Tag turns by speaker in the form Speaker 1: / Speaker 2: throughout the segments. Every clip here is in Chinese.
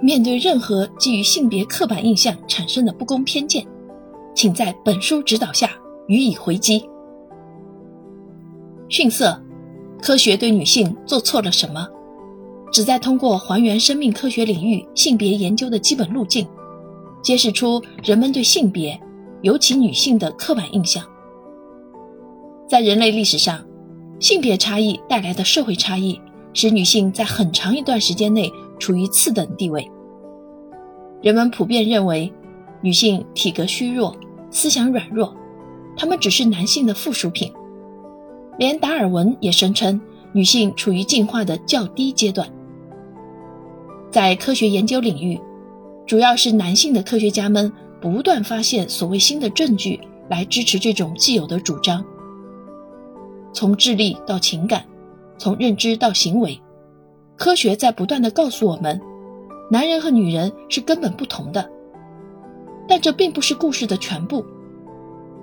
Speaker 1: 面对任何基于性别刻板印象产生的不公偏见，请在本书指导下予以回击。逊色，科学对女性做错了什么？旨在通过还原生命科学领域性别研究的基本路径，揭示出人们对性别，尤其女性的刻板印象。在人类历史上，性别差异带来的社会差异，使女性在很长一段时间内处于次等地位。人们普遍认为，女性体格虚弱，思想软弱，她们只是男性的附属品。连达尔文也声称，女性处于进化的较低阶段。在科学研究领域，主要是男性的科学家们不断发现所谓新的证据来支持这种既有的主张。从智力到情感，从认知到行为，科学在不断的告诉我们，男人和女人是根本不同的。但这并不是故事的全部。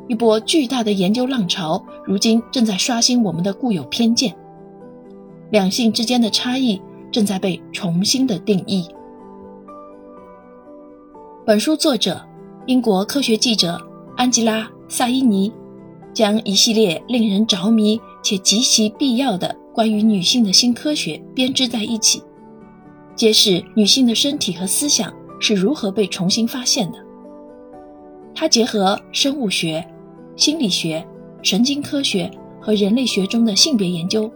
Speaker 1: 一波巨大的研究浪潮，如今正在刷新我们的固有偏见。两性之间的差异。正在被重新的定义。本书作者，英国科学记者安吉拉·萨伊尼，将一系列令人着迷且极其必要的关于女性的新科学编织在一起，揭示女性的身体和思想是如何被重新发现的。它结合生物学、心理学、神经科学和人类学中的性别研究。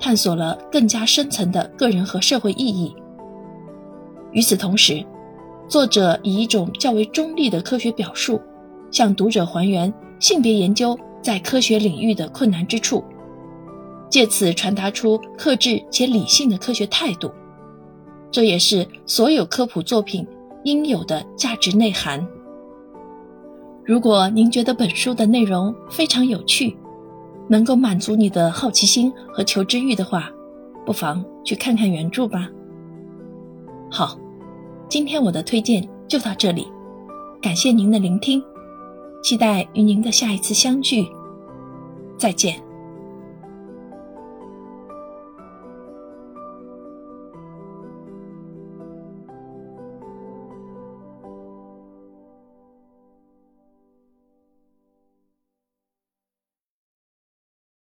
Speaker 1: 探索了更加深层的个人和社会意义。与此同时，作者以一种较为中立的科学表述，向读者还原性别研究在科学领域的困难之处，借此传达出克制且理性的科学态度。这也是所有科普作品应有的价值内涵。如果您觉得本书的内容非常有趣，能够满足你的好奇心和求知欲的话，不妨去看看原著吧。好，今天我的推荐就到这里，感谢您的聆听，期待与您的下一次相聚，再见。